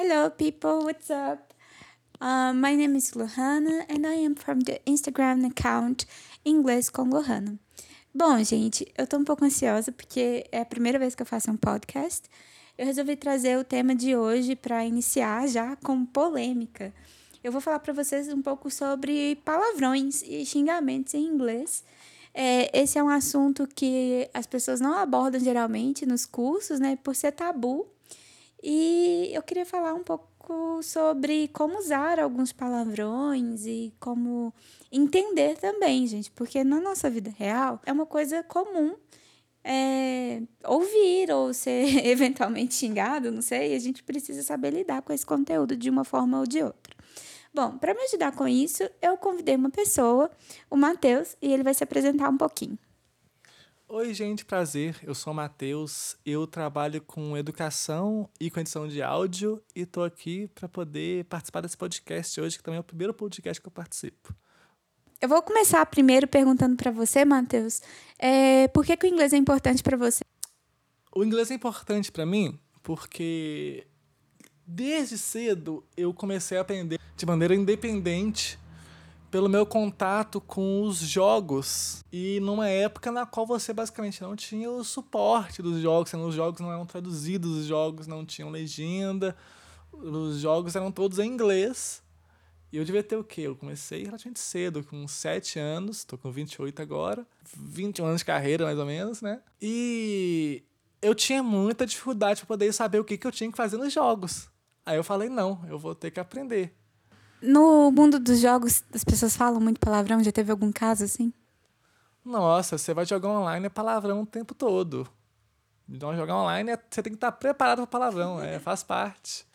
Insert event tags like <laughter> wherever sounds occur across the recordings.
Hello, people. What's up? Uh, my name is Lohana and I am from the Instagram account Inglês com Lohana. Bom, gente, eu tô um pouco ansiosa porque é a primeira vez que eu faço um podcast. Eu resolvi trazer o tema de hoje para iniciar já com polêmica. Eu vou falar para vocês um pouco sobre palavrões e xingamentos em inglês. É, esse é um assunto que as pessoas não abordam geralmente nos cursos, né, por ser tabu. E eu queria falar um pouco sobre como usar alguns palavrões e como entender também, gente, porque na nossa vida real é uma coisa comum é, ouvir ou ser <laughs> eventualmente xingado, não sei, a gente precisa saber lidar com esse conteúdo de uma forma ou de outra. Bom, para me ajudar com isso, eu convidei uma pessoa, o Matheus, e ele vai se apresentar um pouquinho. Oi, gente, prazer. Eu sou o Matheus. Eu trabalho com educação e com edição de áudio e estou aqui para poder participar desse podcast hoje, que também é o primeiro podcast que eu participo. Eu vou começar primeiro perguntando para você, Matheus, é, por que, que o inglês é importante para você? O inglês é importante para mim porque desde cedo eu comecei a aprender de maneira independente pelo meu contato com os jogos e numa época na qual você basicamente não tinha o suporte dos jogos, os jogos não eram traduzidos, os jogos não tinham legenda, os jogos eram todos em inglês. E eu devia ter o quê? Eu comecei relativamente cedo, com 7 anos, tô com 28 agora, 21 anos de carreira mais ou menos, né? E eu tinha muita dificuldade para poder saber o que, que eu tinha que fazer nos jogos. Aí eu falei, não, eu vou ter que aprender. No mundo dos jogos, as pessoas falam muito palavrão? Já teve algum caso assim? Nossa, você vai jogar online é palavrão o tempo todo. Então, jogar online, é, você tem que estar preparado para palavrão, é, <laughs> faz parte.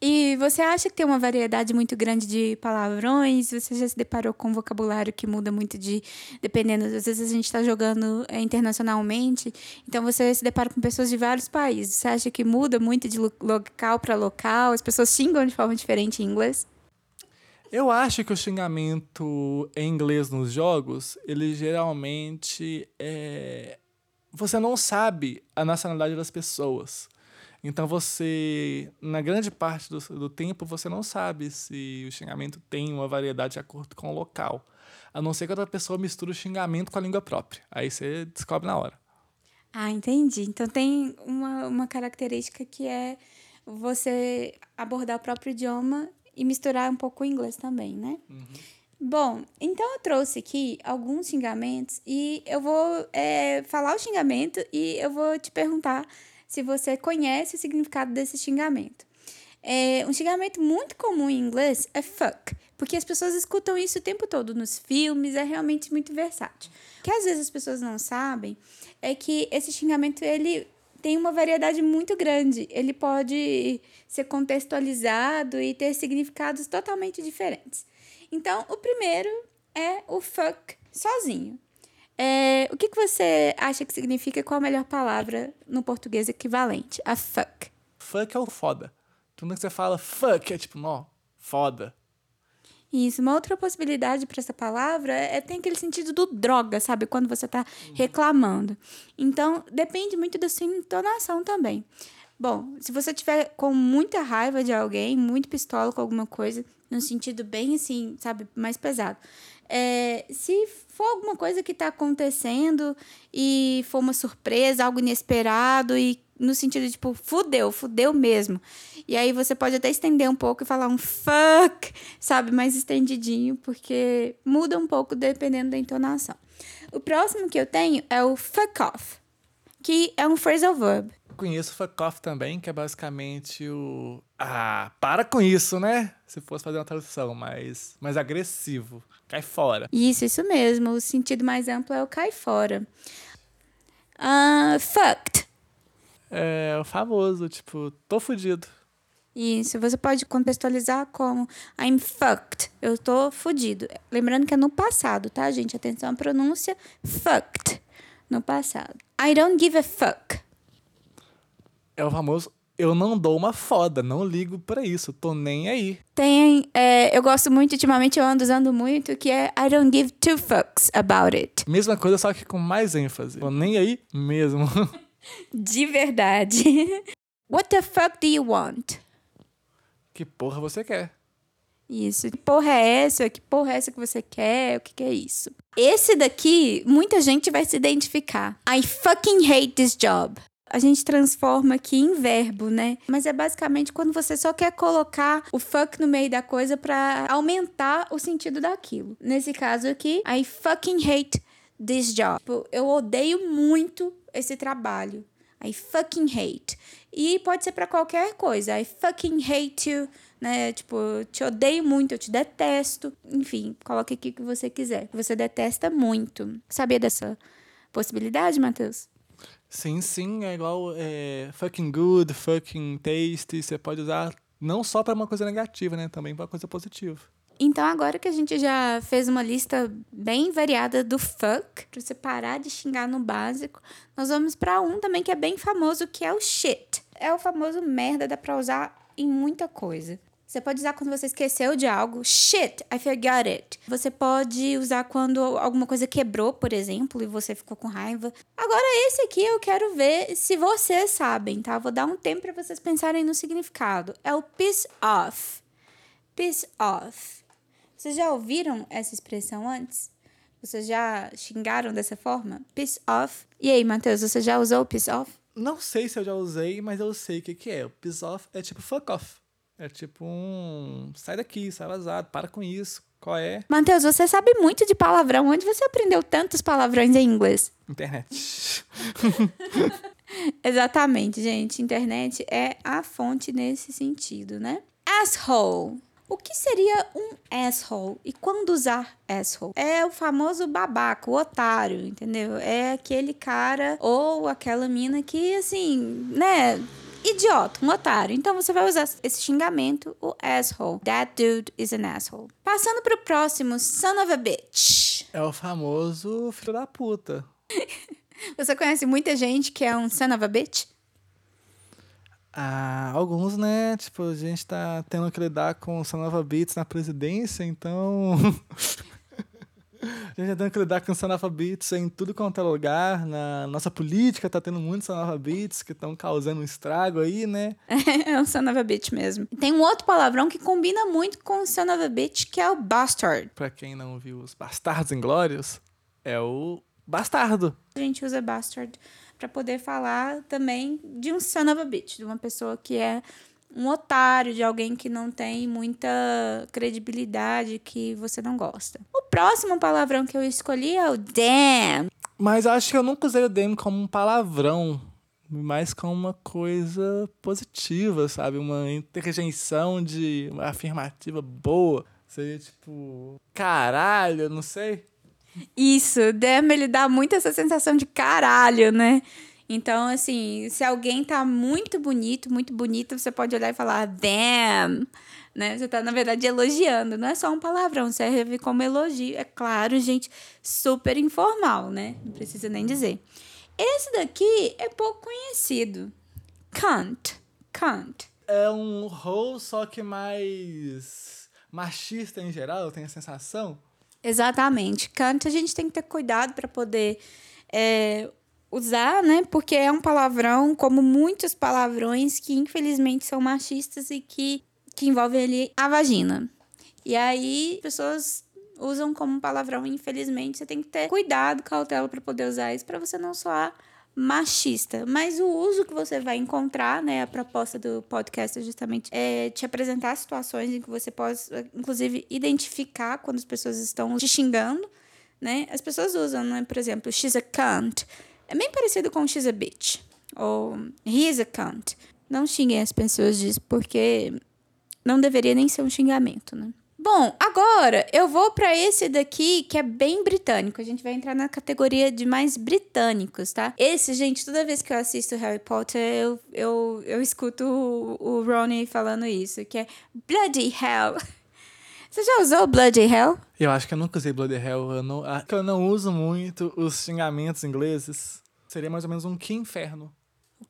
E você acha que tem uma variedade muito grande de palavrões? Você já se deparou com um vocabulário que muda muito de. dependendo, às vezes a gente está jogando é, internacionalmente, então você se depara com pessoas de vários países. Você acha que muda muito de local para local? As pessoas xingam de forma diferente em inglês? Eu acho que o xingamento em inglês nos jogos, ele geralmente é. Você não sabe a nacionalidade das pessoas. Então você, na grande parte do, do tempo, você não sabe se o xingamento tem uma variedade de acordo com o local. A não ser que outra pessoa misture o xingamento com a língua própria. Aí você descobre na hora. Ah, entendi. Então tem uma, uma característica que é você abordar o próprio idioma e misturar um pouco o inglês também, né? Uhum. Bom, então eu trouxe aqui alguns xingamentos e eu vou é, falar o xingamento e eu vou te perguntar se você conhece o significado desse xingamento. É, um xingamento muito comum em inglês é fuck, porque as pessoas escutam isso o tempo todo nos filmes, é realmente muito versátil. O que às vezes as pessoas não sabem é que esse xingamento ele tem uma variedade muito grande. Ele pode ser contextualizado e ter significados totalmente diferentes. Então, o primeiro é o fuck sozinho. É, o que, que você acha que significa? Qual a melhor palavra no português equivalente a fuck? Fuck é o foda. Tudo que você fala fuck é tipo, ó, foda. Isso, uma outra possibilidade para essa palavra é tem aquele sentido do droga, sabe? Quando você está reclamando. Então, depende muito da sua entonação também. Bom, se você tiver com muita raiva de alguém, muito pistola com alguma coisa, no sentido bem assim, sabe, mais pesado. É, se for alguma coisa que está acontecendo e for uma surpresa, algo inesperado e no sentido de, tipo, fudeu, fudeu mesmo. E aí você pode até estender um pouco e falar um fuck, sabe, mais estendidinho, porque muda um pouco dependendo da entonação. O próximo que eu tenho é o fuck off, que é um phrasal verb. Conheço fuck off também, que é basicamente o. Ah, para com isso, né? Se fosse fazer uma tradução mais, mais agressivo. Cai fora. Isso, isso mesmo. O sentido mais amplo é o cai fora. Uh, fucked é o famoso, tipo, tô fudido. Isso, você pode contextualizar como I'm fucked. Eu tô fudido. Lembrando que é no passado, tá, gente? Atenção à pronúncia fucked. No passado. I don't give a fuck. É o famoso eu não dou uma foda, não ligo para isso, tô nem aí. Tem, é, eu gosto muito, ultimamente eu ando usando muito, que é I don't give two fucks about it. Mesma coisa, só que com mais ênfase. Tô nem aí mesmo. <laughs> De verdade. <laughs> What the fuck do you want? Que porra você quer? Isso. Que porra é essa? Que porra é essa que você quer? O que, que é isso? Esse daqui, muita gente vai se identificar. I fucking hate this job. A gente transforma aqui em verbo, né? Mas é basicamente quando você só quer colocar o fuck no meio da coisa para aumentar o sentido daquilo. Nesse caso aqui, I fucking hate this job. Tipo, eu odeio muito esse trabalho. I fucking hate. E pode ser para qualquer coisa. I fucking hate you né? Tipo, eu te odeio muito, eu te detesto. Enfim, coloque aqui o que você quiser. Você detesta muito. Sabia dessa possibilidade, Matheus? Sim, sim, é igual é, fucking good, fucking tasty. Você pode usar não só para uma coisa negativa, né? Também para coisa positiva. Então, agora que a gente já fez uma lista bem variada do fuck, pra você parar de xingar no básico, nós vamos para um também que é bem famoso, que é o shit. É o famoso merda, dá pra usar em muita coisa. Você pode usar quando você esqueceu de algo. Shit, I forgot it. Você pode usar quando alguma coisa quebrou, por exemplo, e você ficou com raiva. Agora, esse aqui eu quero ver se vocês sabem, tá? Vou dar um tempo para vocês pensarem no significado. É o piss off. Piss off. Vocês já ouviram essa expressão antes? Vocês já xingaram dessa forma? Piss off. E aí, Matheus, você já usou o piss off? Não sei se eu já usei, mas eu sei o que, que é. O piss off é tipo fuck off. É tipo um. Sai daqui, sai vazado, para com isso. Qual é? Matheus, você sabe muito de palavrão. Onde você aprendeu tantos palavrões em inglês? Internet. <laughs> Exatamente, gente. Internet é a fonte nesse sentido, né? Asshole. O que seria um asshole? E quando usar asshole? É o famoso babaca, o otário, entendeu? É aquele cara ou aquela mina que, assim, né? idiota, um otário. Então você vai usar esse xingamento, o asshole. That dude is an asshole. Passando pro próximo, son of a bitch. É o famoso filho da puta. <laughs> você conhece muita gente que é um son of a bitch? Ah, alguns, né? Tipo, a gente tá tendo que lidar com son of a bitch na presidência, então. <laughs> A gente tá tendo que lidar com analfabetos em tudo quanto é lugar. Na nossa política tá tendo muitos analfabetos que estão causando um estrago aí, né? <laughs> é um son of a bitch mesmo. Tem um outro palavrão que combina muito com o son of a bitch, que é o bastard. Pra quem não viu os Bastardos Inglórios, é o bastardo. A gente usa bastard para poder falar também de um son of a bitch, de uma pessoa que é um otário, de alguém que não tem muita credibilidade, que você não gosta. O próximo palavrão que eu escolhi é o damn. Mas acho que eu nunca usei o damn como um palavrão, mas como uma coisa positiva, sabe? Uma interjeição de uma afirmativa boa. Seria tipo, caralho, não sei. Isso, damn, ele dá muito essa sensação de caralho, né? Então, assim, se alguém tá muito bonito, muito bonita, você pode olhar e falar, damn, né? Você tá, na verdade, elogiando. Não é só um palavrão, serve como elogio. É claro, gente, super informal, né? Não precisa nem dizer. Esse daqui é pouco conhecido. Cunt. Cunt. É um role, só que mais machista em geral, eu tenho a sensação. Exatamente. Cunt a gente tem que ter cuidado para poder é, usar, né? Porque é um palavrão, como muitos palavrões que infelizmente são machistas e que, que envolvem ali a vagina. E aí, pessoas usam como palavrão, infelizmente, você tem que ter cuidado, cautela para poder usar isso para você não soar machista. Mas o uso que você vai encontrar, né, a proposta do podcast é justamente é te apresentar situações em que você possa, inclusive, identificar quando as pessoas estão te xingando, né? As pessoas usam, né, por exemplo, she's a cunt. É bem parecido com she's a bitch ou he's a cunt. Não xinguem as pessoas disso, porque não deveria nem ser um xingamento, né? Bom, agora eu vou para esse daqui que é bem britânico. A gente vai entrar na categoria de mais britânicos, tá? Esse, gente, toda vez que eu assisto Harry Potter, eu, eu, eu escuto o, o Ronnie falando isso, que é Bloody Hell. <laughs> Você já usou Bloody Hell? Eu acho que eu nunca usei Bloody Hell. Eu não, eu não uso muito os xingamentos ingleses. Seria mais ou menos um que inferno.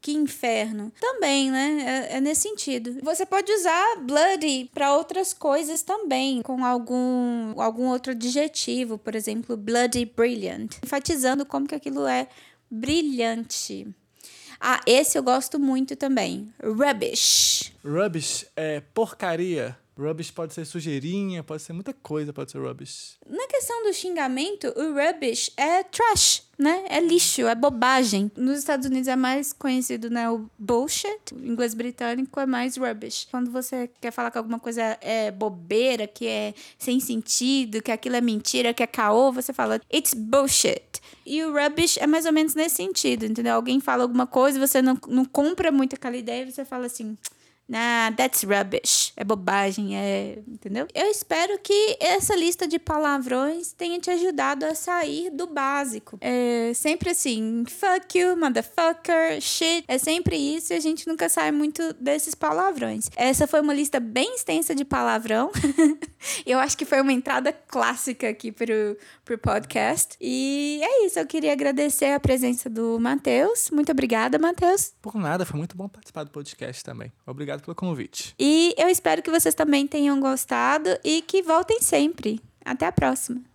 Que inferno. Também, né? É, é, nesse sentido. Você pode usar bloody para outras coisas também, com algum, algum outro adjetivo, por exemplo, bloody brilliant, enfatizando como que aquilo é brilhante. Ah, esse eu gosto muito também. Rubbish. Rubbish é porcaria. Rubbish pode ser sujeirinha, pode ser muita coisa, pode ser rubbish. Na questão do xingamento, o rubbish é trash, né? É lixo, é bobagem. Nos Estados Unidos é mais conhecido, né? O bullshit. O inglês britânico é mais rubbish. Quando você quer falar que alguma coisa é bobeira, que é sem sentido, que aquilo é mentira, que é caô, você fala it's bullshit. E o rubbish é mais ou menos nesse sentido, entendeu? Alguém fala alguma coisa, você não, não compra muito aquela ideia, você fala assim Nah, that's rubbish. É bobagem, é. Entendeu? Eu espero que essa lista de palavrões tenha te ajudado a sair do básico. É sempre assim: fuck you, motherfucker, shit. É sempre isso e a gente nunca sai muito desses palavrões. Essa foi uma lista bem extensa de palavrão. <laughs> eu acho que foi uma entrada clássica aqui pro, pro podcast. E é isso. Eu queria agradecer a presença do Matheus. Muito obrigada, Matheus. Por nada, foi muito bom participar do podcast também. Obrigado obrigado pelo convite. E eu espero que vocês também tenham gostado e que voltem sempre. Até a próxima.